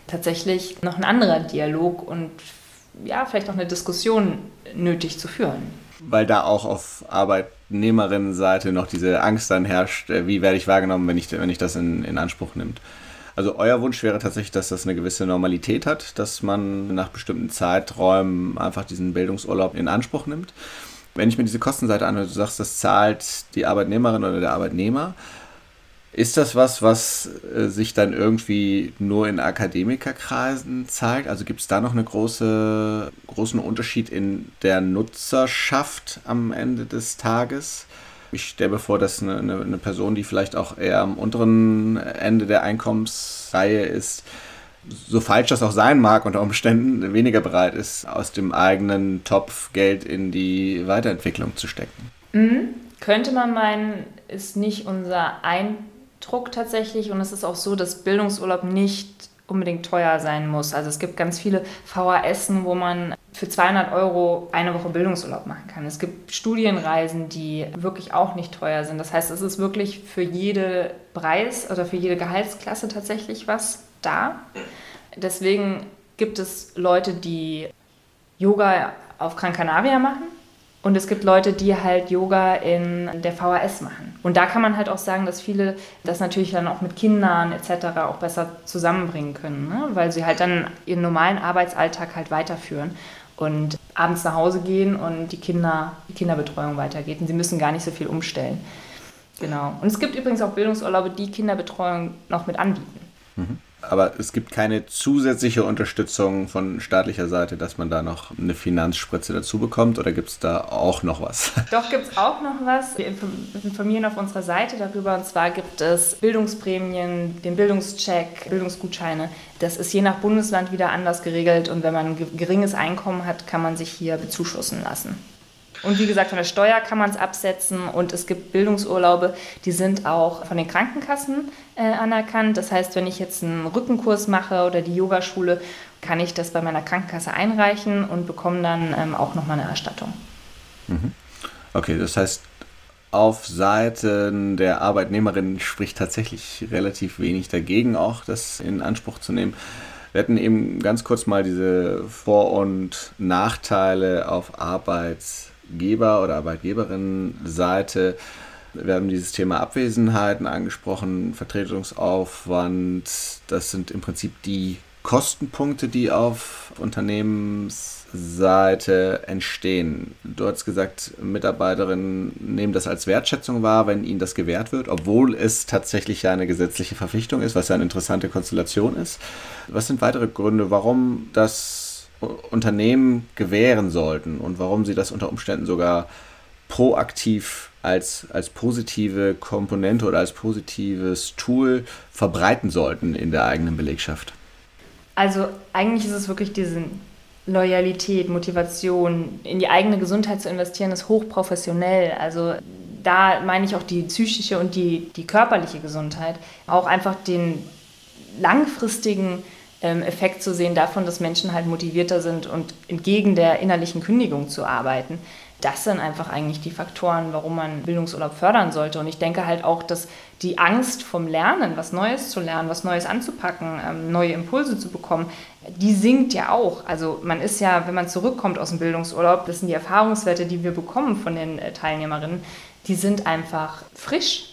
tatsächlich noch ein anderer Dialog und ja, vielleicht auch eine Diskussion nötig zu führen. Weil da auch auf Arbeit Arbeitnehmerinnenseite noch diese Angst dann herrscht, äh, wie werde ich wahrgenommen, wenn ich, wenn ich das in, in Anspruch nimmt. Also euer Wunsch wäre tatsächlich, dass das eine gewisse Normalität hat, dass man nach bestimmten Zeiträumen einfach diesen Bildungsurlaub in Anspruch nimmt. Wenn ich mir diese Kostenseite anhöre, du sagst, das zahlt die Arbeitnehmerin oder der Arbeitnehmer, ist das was, was äh, sich dann irgendwie nur in Akademikerkreisen zeigt? Also gibt es da noch einen große, großen Unterschied in der Nutzerschaft am Ende des Tages? Ich stelle mir vor, dass eine, eine, Person, die vielleicht auch eher am unteren Ende der Einkommensreihe ist, so falsch das auch sein mag, unter Umständen weniger bereit ist, aus dem eigenen Topf Geld in die Weiterentwicklung zu stecken. Mhm. Könnte man meinen, ist nicht unser Ein Druck tatsächlich und es ist auch so, dass Bildungsurlaub nicht unbedingt teuer sein muss. Also es gibt ganz viele VHS, wo man für 200 Euro eine Woche Bildungsurlaub machen kann. Es gibt Studienreisen, die wirklich auch nicht teuer sind. Das heißt, es ist wirklich für jede Preis oder für jede Gehaltsklasse tatsächlich was da. Deswegen gibt es Leute, die Yoga auf Gran Canaria machen und es gibt Leute, die halt Yoga in der VHS machen. Und da kann man halt auch sagen, dass viele das natürlich dann auch mit Kindern etc. auch besser zusammenbringen können, ne? weil sie halt dann ihren normalen Arbeitsalltag halt weiterführen und abends nach Hause gehen und die Kinder, die Kinderbetreuung weitergeht. Und sie müssen gar nicht so viel umstellen. Genau. Und es gibt übrigens auch Bildungsurlaube, die Kinderbetreuung noch mit anbieten. Mhm. Aber es gibt keine zusätzliche Unterstützung von staatlicher Seite, dass man da noch eine Finanzspritze dazu bekommt oder gibt es da auch noch was? [LAUGHS] Doch, gibt es auch noch was. Wir informieren auf unserer Seite darüber und zwar gibt es Bildungsprämien, den Bildungscheck, Bildungsgutscheine. Das ist je nach Bundesland wieder anders geregelt und wenn man ein geringes Einkommen hat, kann man sich hier bezuschussen lassen. Und wie gesagt, von der Steuer kann man es absetzen und es gibt Bildungsurlaube, die sind auch von den Krankenkassen äh, anerkannt. Das heißt, wenn ich jetzt einen Rückenkurs mache oder die Yogaschule, kann ich das bei meiner Krankenkasse einreichen und bekomme dann ähm, auch nochmal eine Erstattung. Mhm. Okay, das heißt, auf Seiten der Arbeitnehmerinnen spricht tatsächlich relativ wenig dagegen, auch das in Anspruch zu nehmen. Wir hatten eben ganz kurz mal diese Vor- und Nachteile auf Arbeits- Arbeitgeber- oder Arbeitgeberinnenseite. Wir haben dieses Thema Abwesenheiten angesprochen, Vertretungsaufwand. Das sind im Prinzip die Kostenpunkte, die auf Unternehmensseite entstehen. Du hast gesagt, Mitarbeiterinnen nehmen das als Wertschätzung wahr, wenn ihnen das gewährt wird, obwohl es tatsächlich ja eine gesetzliche Verpflichtung ist, was ja eine interessante Konstellation ist. Was sind weitere Gründe, warum das Unternehmen gewähren sollten und warum sie das unter Umständen sogar proaktiv als, als positive Komponente oder als positives Tool verbreiten sollten in der eigenen Belegschaft? Also eigentlich ist es wirklich diese Loyalität, Motivation, in die eigene Gesundheit zu investieren, ist hochprofessionell. Also da meine ich auch die psychische und die, die körperliche Gesundheit, auch einfach den langfristigen Effekt zu sehen davon, dass Menschen halt motivierter sind und entgegen der innerlichen Kündigung zu arbeiten. Das sind einfach eigentlich die Faktoren, warum man Bildungsurlaub fördern sollte. Und ich denke halt auch, dass die Angst vom Lernen, was Neues zu lernen, was Neues anzupacken, ähm, neue Impulse zu bekommen, die sinkt ja auch. Also man ist ja, wenn man zurückkommt aus dem Bildungsurlaub, das sind die Erfahrungswerte, die wir bekommen von den äh, Teilnehmerinnen, die sind einfach frisch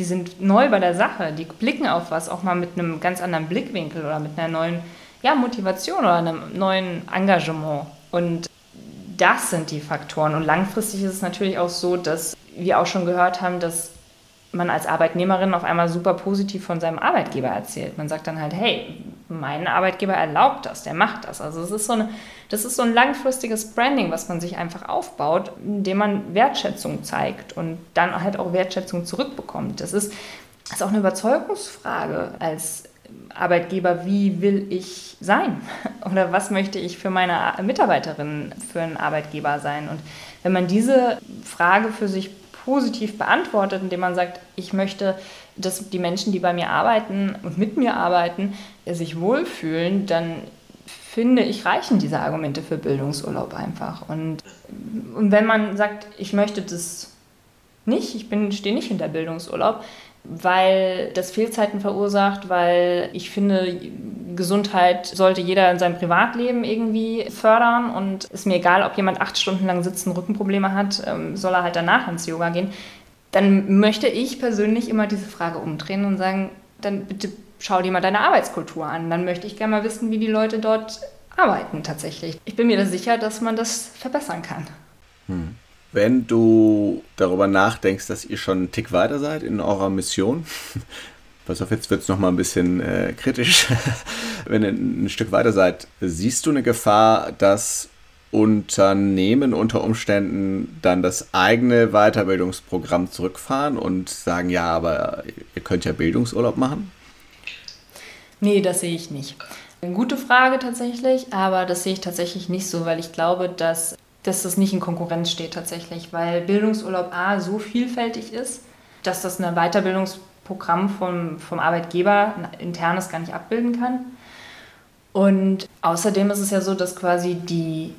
die sind neu bei der Sache, die blicken auf was auch mal mit einem ganz anderen Blickwinkel oder mit einer neuen ja, Motivation oder einem neuen Engagement. Und das sind die Faktoren. Und langfristig ist es natürlich auch so, dass wir auch schon gehört haben, dass man als Arbeitnehmerin auf einmal super positiv von seinem Arbeitgeber erzählt. Man sagt dann halt, hey, mein Arbeitgeber erlaubt das, der macht das. Also es ist so eine, das ist so ein langfristiges Branding, was man sich einfach aufbaut, indem man Wertschätzung zeigt und dann halt auch Wertschätzung zurückbekommt. Das ist, das ist auch eine Überzeugungsfrage als Arbeitgeber, wie will ich sein? [LAUGHS] Oder was möchte ich für meine Mitarbeiterin für einen Arbeitgeber sein? Und wenn man diese Frage für sich positiv beantwortet, indem man sagt, ich möchte, dass die Menschen, die bei mir arbeiten und mit mir arbeiten, sich wohlfühlen, dann finde ich, reichen diese Argumente für Bildungsurlaub einfach. Und, und wenn man sagt, ich möchte das nicht, ich stehe nicht hinter Bildungsurlaub, weil das Fehlzeiten verursacht, weil ich finde, Gesundheit sollte jeder in seinem Privatleben irgendwie fördern und ist mir egal, ob jemand acht Stunden lang sitzen, Rückenprobleme hat, ähm, soll er halt danach ins Yoga gehen. Dann möchte ich persönlich immer diese Frage umdrehen und sagen, dann bitte schau dir mal deine Arbeitskultur an. Dann möchte ich gerne mal wissen, wie die Leute dort arbeiten tatsächlich. Ich bin mir da sicher, dass man das verbessern kann. Hm. Wenn du darüber nachdenkst, dass ihr schon einen Tick weiter seid in eurer Mission, [LAUGHS] pass auf, jetzt wird es nochmal ein bisschen äh, kritisch. [LAUGHS] Wenn ihr ein Stück weiter seid, siehst du eine Gefahr, dass Unternehmen unter Umständen dann das eigene Weiterbildungsprogramm zurückfahren und sagen, ja, aber ihr könnt ja Bildungsurlaub machen? Nee, das sehe ich nicht. Eine gute Frage tatsächlich, aber das sehe ich tatsächlich nicht so, weil ich glaube, dass, dass das nicht in Konkurrenz steht tatsächlich, weil Bildungsurlaub A so vielfältig ist, dass das ein Weiterbildungsprogramm vom, vom Arbeitgeber ein internes gar nicht abbilden kann. Und außerdem ist es ja so, dass quasi die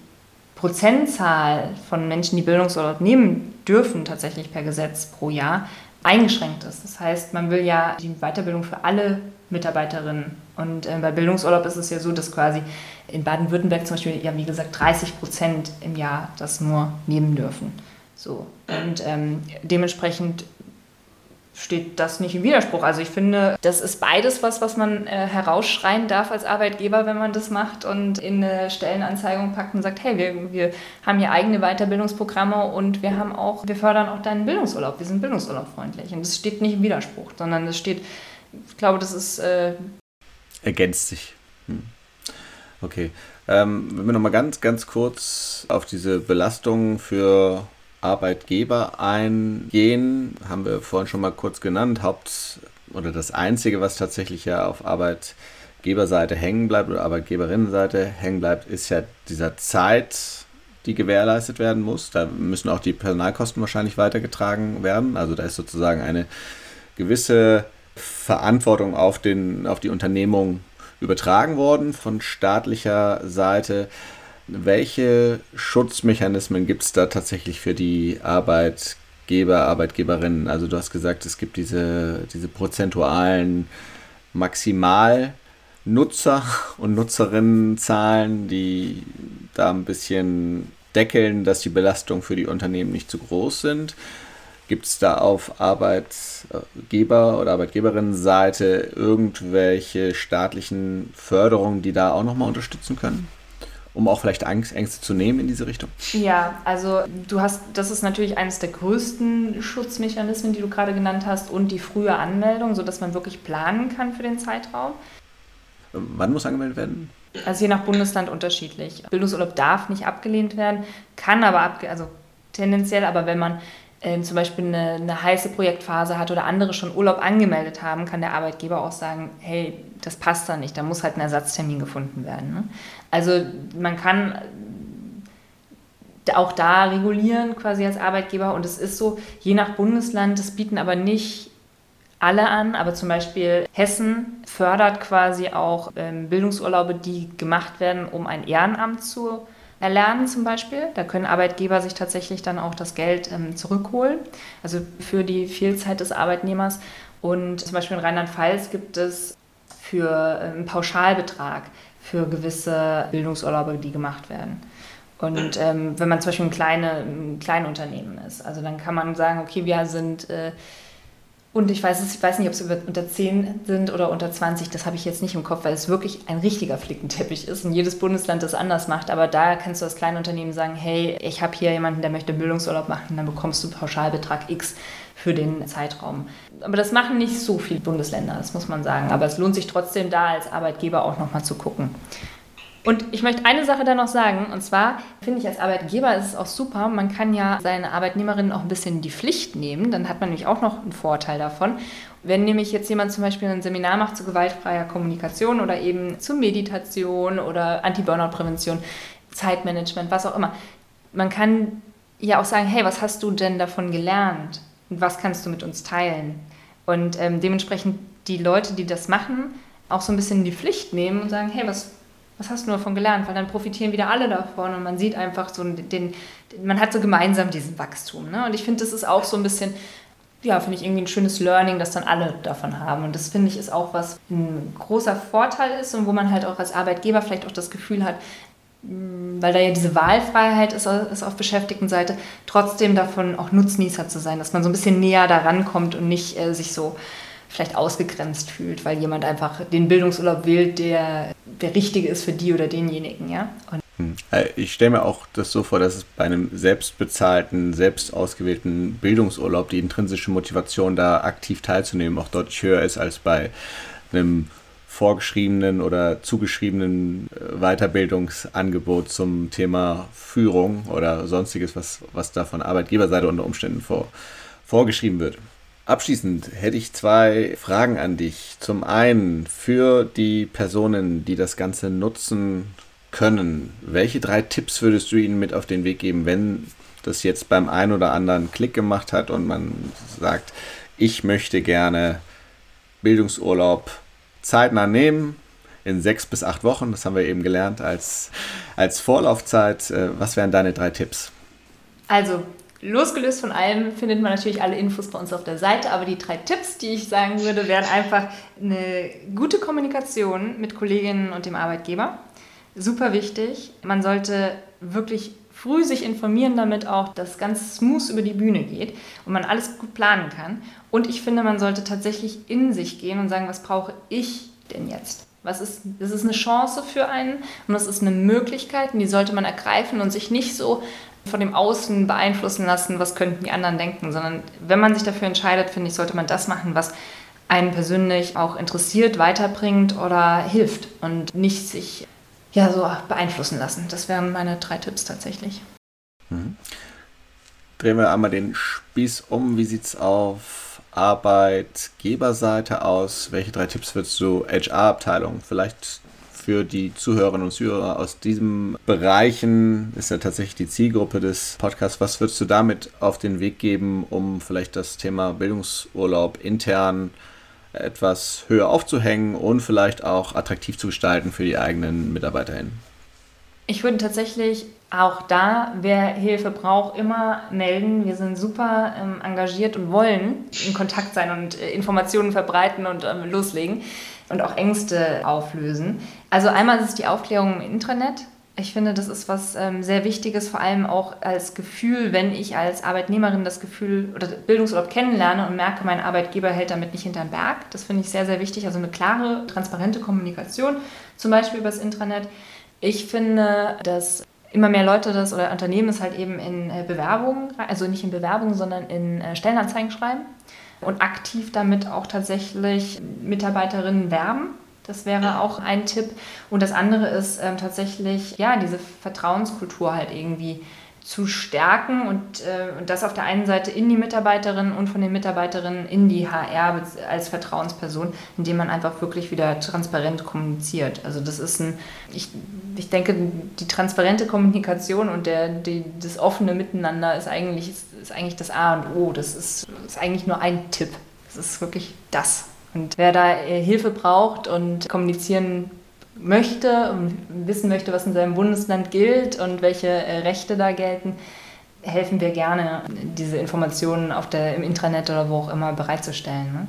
Prozentzahl von Menschen, die Bildungsurlaub nehmen dürfen, tatsächlich per Gesetz pro Jahr, eingeschränkt ist. Das heißt, man will ja die Weiterbildung für alle Mitarbeiterinnen. Und äh, bei Bildungsurlaub ist es ja so, dass quasi in Baden-Württemberg zum Beispiel, ja, wie gesagt, 30 Prozent im Jahr das nur nehmen dürfen. So. Und ähm, dementsprechend steht das nicht im Widerspruch. Also ich finde, das ist beides was, was man äh, herausschreien darf als Arbeitgeber, wenn man das macht und in eine Stellenanzeigung packt und sagt, hey, wir, wir haben hier eigene Weiterbildungsprogramme und wir haben auch, wir fördern auch deinen Bildungsurlaub, wir sind bildungsurlaubfreundlich. Und das steht nicht im Widerspruch, sondern es steht, ich glaube, das ist äh, ergänzt sich. Hm. Okay. Ähm, wenn wir nochmal ganz, ganz kurz auf diese Belastung für Arbeitgeber eingehen, haben wir vorhin schon mal kurz genannt. Haupt oder das Einzige, was tatsächlich ja auf Arbeitgeberseite hängen bleibt oder Arbeitgeberinnenseite hängen bleibt, ist ja dieser Zeit, die gewährleistet werden muss. Da müssen auch die Personalkosten wahrscheinlich weitergetragen werden. Also da ist sozusagen eine gewisse Verantwortung auf, den, auf die Unternehmung übertragen worden von staatlicher Seite. Welche Schutzmechanismen gibt es da tatsächlich für die Arbeitgeber, Arbeitgeberinnen? Also du hast gesagt, es gibt diese, diese prozentualen Maximalnutzer und Nutzerinnenzahlen, die da ein bisschen deckeln, dass die Belastungen für die Unternehmen nicht zu groß sind. Gibt es da auf Arbeitgeber- oder Arbeitgeberinnenseite irgendwelche staatlichen Förderungen, die da auch nochmal unterstützen können? Um auch vielleicht Angst, Ängste zu nehmen in diese Richtung? Ja, also du hast, das ist natürlich eines der größten Schutzmechanismen, die du gerade genannt hast, und die frühe Anmeldung, sodass man wirklich planen kann für den Zeitraum. Wann muss angemeldet werden? Also je nach Bundesland unterschiedlich. Bildungsurlaub darf nicht abgelehnt werden, kann aber abge also tendenziell, aber wenn man äh, zum Beispiel eine, eine, heiße Projektphase hat oder andere schon Urlaub angemeldet haben, kann der Arbeitgeber auch sagen, hey, das passt da nicht, da muss halt ein Ersatztermin gefunden werden. Ne? Also man kann auch da regulieren quasi als Arbeitgeber und es ist so, je nach Bundesland, das bieten aber nicht alle an, aber zum Beispiel Hessen fördert quasi auch ähm, Bildungsurlaube, die gemacht werden, um ein Ehrenamt zu erlernen zum Beispiel. Da können Arbeitgeber sich tatsächlich dann auch das Geld ähm, zurückholen, also für die Vielzeit des Arbeitnehmers. Und zum Beispiel in Rheinland-Pfalz gibt es für äh, einen Pauschalbetrag für gewisse Bildungsurlaube, die gemacht werden. Und ähm, wenn man zum Beispiel ein, kleine, ein Kleinunternehmen ist, also dann kann man sagen, okay, wir sind äh, und ich weiß, ich weiß nicht, ob es unter 10 sind oder unter 20, das habe ich jetzt nicht im Kopf, weil es wirklich ein richtiger Flickenteppich ist und jedes Bundesland das anders macht. Aber da kannst du als Kleinunternehmen sagen, hey, ich habe hier jemanden, der möchte Bildungsurlaub machen, dann bekommst du Pauschalbetrag X für den Zeitraum. Aber das machen nicht so viele Bundesländer, das muss man sagen. Aber es lohnt sich trotzdem da als Arbeitgeber auch nochmal zu gucken. Und ich möchte eine Sache da noch sagen, und zwar finde ich als Arbeitgeber ist es auch super, man kann ja seine Arbeitnehmerinnen auch ein bisschen die Pflicht nehmen, dann hat man nämlich auch noch einen Vorteil davon. Wenn nämlich jetzt jemand zum Beispiel ein Seminar macht zu gewaltfreier Kommunikation oder eben zu Meditation oder Anti-Burnout-Prävention, Zeitmanagement, was auch immer, man kann ja auch sagen, hey, was hast du denn davon gelernt und was kannst du mit uns teilen? Und ähm, dementsprechend die Leute, die das machen, auch so ein bisschen die Pflicht nehmen und sagen, hey, was was hast du davon gelernt? Weil dann profitieren wieder alle davon und man sieht einfach so den, den man hat so gemeinsam diesen Wachstum. Ne? Und ich finde, das ist auch so ein bisschen, ja, finde ich irgendwie ein schönes Learning, das dann alle davon haben. Und das finde ich ist auch was ein großer Vorteil ist und wo man halt auch als Arbeitgeber vielleicht auch das Gefühl hat, mm, weil da ja diese Wahlfreiheit ist, ist auf Beschäftigtenseite, trotzdem davon auch Nutznießer zu sein, dass man so ein bisschen näher daran kommt und nicht äh, sich so vielleicht ausgegrenzt fühlt, weil jemand einfach den Bildungsurlaub wählt, der der richtige ist für die oder denjenigen, ja. Und hm. äh, ich stelle mir auch das so vor, dass es bei einem selbstbezahlten, selbst ausgewählten Bildungsurlaub die intrinsische Motivation, da aktiv teilzunehmen, auch deutlich höher ist als bei einem vorgeschriebenen oder zugeschriebenen äh, Weiterbildungsangebot zum Thema Führung oder sonstiges, was, was da von Arbeitgeberseite unter Umständen vor, vorgeschrieben wird. Abschließend hätte ich zwei Fragen an dich. Zum einen für die Personen, die das Ganze nutzen können. Welche drei Tipps würdest du ihnen mit auf den Weg geben, wenn das jetzt beim einen oder anderen Klick gemacht hat und man sagt, ich möchte gerne Bildungsurlaub zeitnah nehmen, in sechs bis acht Wochen, das haben wir eben gelernt als, als Vorlaufzeit. Äh, was wären deine drei Tipps? Also Losgelöst von allem findet man natürlich alle Infos bei uns auf der Seite, aber die drei Tipps, die ich sagen würde, wären einfach eine gute Kommunikation mit Kolleginnen und dem Arbeitgeber. Super wichtig. Man sollte wirklich früh sich informieren, damit auch das ganz smooth über die Bühne geht und man alles gut planen kann. Und ich finde, man sollte tatsächlich in sich gehen und sagen, was brauche ich denn jetzt? Was ist, das ist eine Chance für einen und das ist eine Möglichkeit und die sollte man ergreifen und sich nicht so von dem Außen beeinflussen lassen, was könnten die anderen denken, sondern wenn man sich dafür entscheidet, finde ich, sollte man das machen, was einen persönlich auch interessiert, weiterbringt oder hilft und nicht sich ja so beeinflussen lassen. Das wären meine drei Tipps tatsächlich. Mhm. Drehen wir einmal den Spieß um. Wie sieht es auf Arbeitgeberseite aus? Welche drei Tipps würdest du HR-Abteilung vielleicht für die Zuhörerinnen und Zuhörer aus diesen Bereichen, ist ja tatsächlich die Zielgruppe des Podcasts. Was würdest du damit auf den Weg geben, um vielleicht das Thema Bildungsurlaub intern etwas höher aufzuhängen und vielleicht auch attraktiv zu gestalten für die eigenen MitarbeiterInnen? Ich würde tatsächlich auch da, wer Hilfe braucht, immer melden. Wir sind super ähm, engagiert und wollen in Kontakt sein und äh, Informationen verbreiten und ähm, loslegen und auch Ängste auflösen. Also einmal ist es die Aufklärung im Intranet. Ich finde, das ist was ähm, sehr Wichtiges, vor allem auch als Gefühl, wenn ich als Arbeitnehmerin das Gefühl oder Bildungsurlaub kennenlerne und merke, mein Arbeitgeber hält damit nicht hinterm Berg. Das finde ich sehr, sehr wichtig. Also eine klare, transparente Kommunikation, zum Beispiel übers Intranet. Ich finde, dass immer mehr Leute das oder Unternehmen es halt eben in äh, Bewerbungen, also nicht in Bewerbungen, sondern in äh, Stellenanzeigen schreiben und aktiv damit auch tatsächlich Mitarbeiterinnen werben. Das wäre auch ein Tipp. Und das andere ist ähm, tatsächlich, ja, diese Vertrauenskultur halt irgendwie zu stärken und, äh, und das auf der einen Seite in die Mitarbeiterinnen und von den Mitarbeiterinnen in die HR als Vertrauensperson, indem man einfach wirklich wieder transparent kommuniziert. Also das ist ein, ich, ich denke, die transparente Kommunikation und der, die, das offene Miteinander ist eigentlich, ist, ist eigentlich das A und O. Das ist, ist eigentlich nur ein Tipp. Das ist wirklich das. Und wer da äh, Hilfe braucht und kommunizieren möchte und wissen möchte, was in seinem Bundesland gilt und welche äh, Rechte da gelten, helfen wir gerne, diese Informationen auf der, im Intranet oder wo auch immer bereitzustellen. Ne?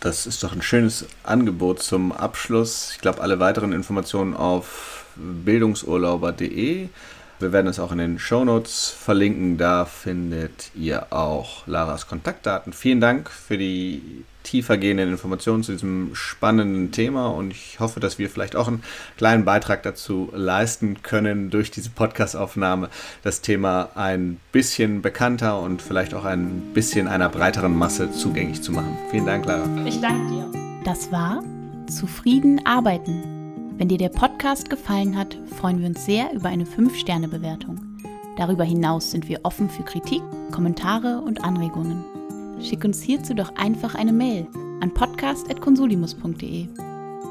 Das ist doch ein schönes Angebot zum Abschluss. Ich glaube, alle weiteren Informationen auf bildungsurlauber.de. Wir werden es auch in den Shownotes verlinken. Da findet ihr auch Laras Kontaktdaten. Vielen Dank für die tiefergehenden Informationen zu diesem spannenden Thema und ich hoffe, dass wir vielleicht auch einen kleinen Beitrag dazu leisten können, durch diese Podcastaufnahme das Thema ein bisschen bekannter und vielleicht auch ein bisschen einer breiteren Masse zugänglich zu machen. Vielen Dank, Lara. Ich danke dir. Das war Zufrieden arbeiten. Wenn dir der Podcast gefallen hat, freuen wir uns sehr über eine 5-Sterne-Bewertung. Darüber hinaus sind wir offen für Kritik, Kommentare und Anregungen. Schick uns hierzu doch einfach eine Mail an podcast.consulimus.de.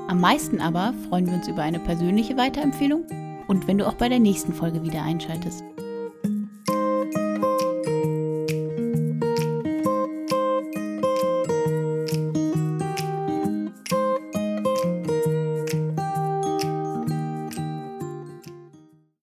Am meisten aber freuen wir uns über eine persönliche Weiterempfehlung und wenn du auch bei der nächsten Folge wieder einschaltest.